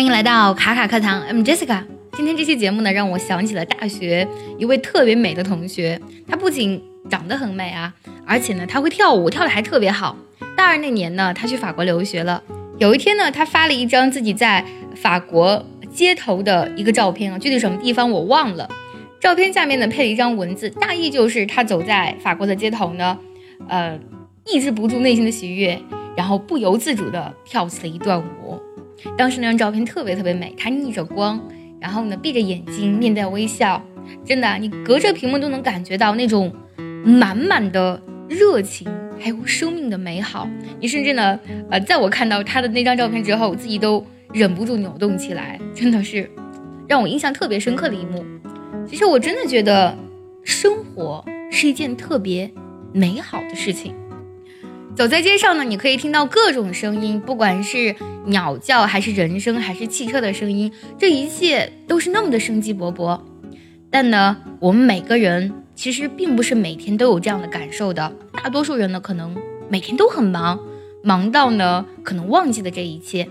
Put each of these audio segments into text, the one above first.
欢迎来到卡卡课堂，I'm Jessica。今天这期节目呢，让我想起了大学一位特别美的同学。她不仅长得很美啊，而且呢，她会跳舞，跳的还特别好。大二那年呢，她去法国留学了。有一天呢，她发了一张自己在法国街头的一个照片啊，具体什么地方我忘了。照片下面呢，配了一张文字，大意就是她走在法国的街头呢，呃，抑制不住内心的喜悦，然后不由自主的跳起了一段舞。当时那张照片特别特别美，她逆着光，然后呢闭着眼睛，面带微笑，真的，你隔着屏幕都能感觉到那种满满的热情，还有生命的美好。你甚至呢，呃，在我看到他的那张照片之后，我自己都忍不住扭动起来，真的是让我印象特别深刻的一幕。其实我真的觉得，生活是一件特别美好的事情。走在街上呢，你可以听到各种声音，不管是鸟叫，还是人声，还是汽车的声音，这一切都是那么的生机勃勃。但呢，我们每个人其实并不是每天都有这样的感受的。大多数人呢，可能每天都很忙，忙到呢，可能忘记了这一切。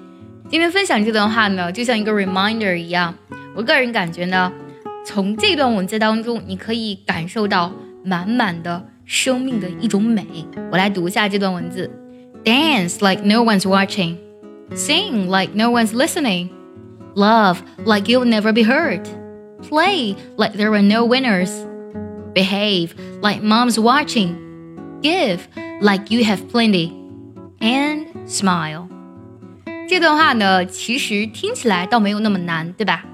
今天分享这段话呢，就像一个 reminder 一样。我个人感觉呢，从这段文字当中，你可以感受到满满的。生命的一种美。我来读一下这段文字：Dance like no one's watching, sing like no one's listening, love like you'll never be hurt, play like there are no winners, behave like mom's watching, give like you have plenty, and smile。这段话呢，其实听起来倒没有那么难，对吧？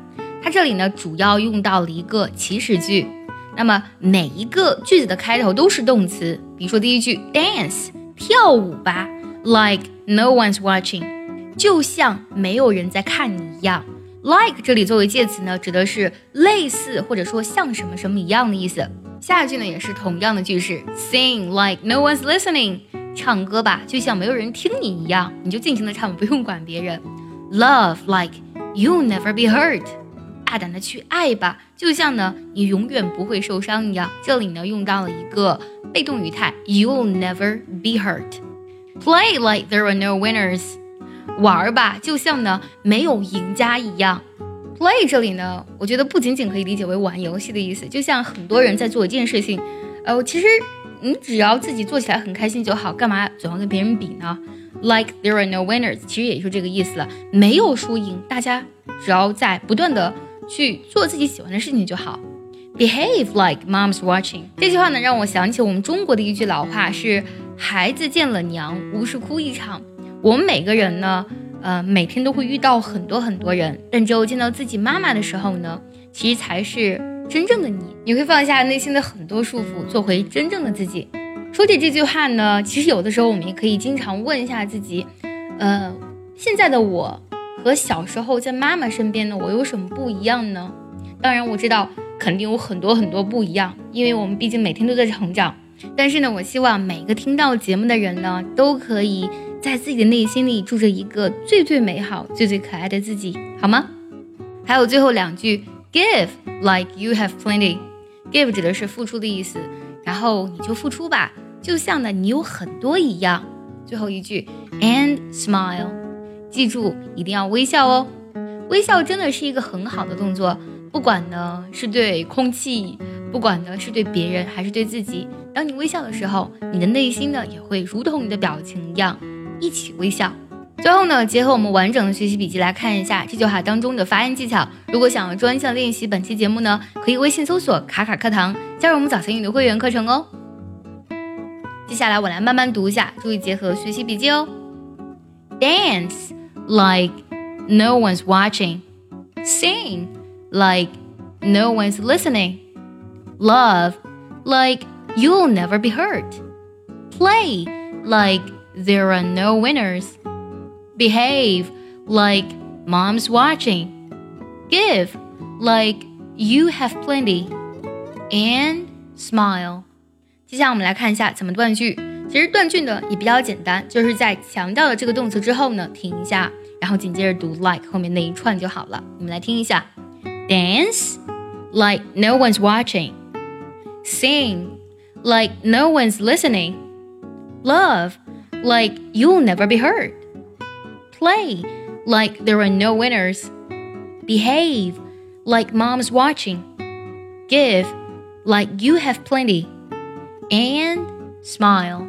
它这里呢，主要用到了一个祈使句。 那么每一个句子的开头都是动词，比如说第一句 dance 跳舞吧，like no one's watching，就像没有人在看你一样。like 这里作为介词呢，指的是类似或者说像什么什么一样的意思。下一句呢也是同样的句式，sing like no one's listening，唱歌吧，就像没有人听你一样，你就尽情的唱，不用管别人。love like you'll never be hurt。大胆的去爱吧，就像呢，你永远不会受伤一样。这里呢，用到了一个被动语态，You'll never be hurt. Play like there are no winners. 玩吧，就像呢，没有赢家一样。Play 这里呢，我觉得不仅仅可以理解为玩游戏的意思，就像很多人在做一件事情，呃，其实你只要自己做起来很开心就好，干嘛总要跟别人比呢？Like there are no winners，其实也就这个意思了，没有输赢，大家只要在不断的。去做自己喜欢的事情就好。Behave like mom's watching。这句话呢，让我想起我们中国的一句老话，是“孩子见了娘，无事哭一场”。我们每个人呢，呃，每天都会遇到很多很多人，但只有见到自己妈妈的时候呢，其实才是真正的你。你会放下内心的很多束缚，做回真正的自己。说起这句话呢，其实有的时候我们也可以经常问一下自己，呃，现在的我。和小时候在妈妈身边的我有什么不一样呢？当然我知道肯定有很多很多不一样，因为我们毕竟每天都在成长。但是呢，我希望每个听到节目的人呢，都可以在自己的内心里住着一个最最美好、最最可爱的自己，好吗？还有最后两句，Give like you have plenty。Give 指的是付出的意思，然后你就付出吧，就像呢你有很多一样。最后一句，And smile。记住，一定要微笑哦！微笑真的是一个很好的动作，不管呢是对空气，不管呢是对别人，还是对自己。当你微笑的时候，你的内心呢也会如同你的表情一样，一起微笑。最后呢，结合我们完整的学习笔记来看一下这句话当中的发音技巧。如果想要专项练习本期节目呢，可以微信搜索“卡卡课堂”，加入我们早餐英语的会员课程哦。接下来我来慢慢读一下，注意结合学习笔记哦。Dance。like no one's watching. Sing like no one's listening. Love like you'll never be hurt. Play like there are no winners. Behave like mom's watching. Give like you have plenty. And smile. 接下来我们来看一下怎么断句。其实断句呢也比较简单，就是在强调了这个动词之后呢，停一下， 然后紧接着读 like 后面那一串就好了。我们来听一下：dance like no one's watching, sing like no one's listening, love like you'll never be hurt, play like there are no winners. Behave like mom's watching. Give like you have plenty. And smile.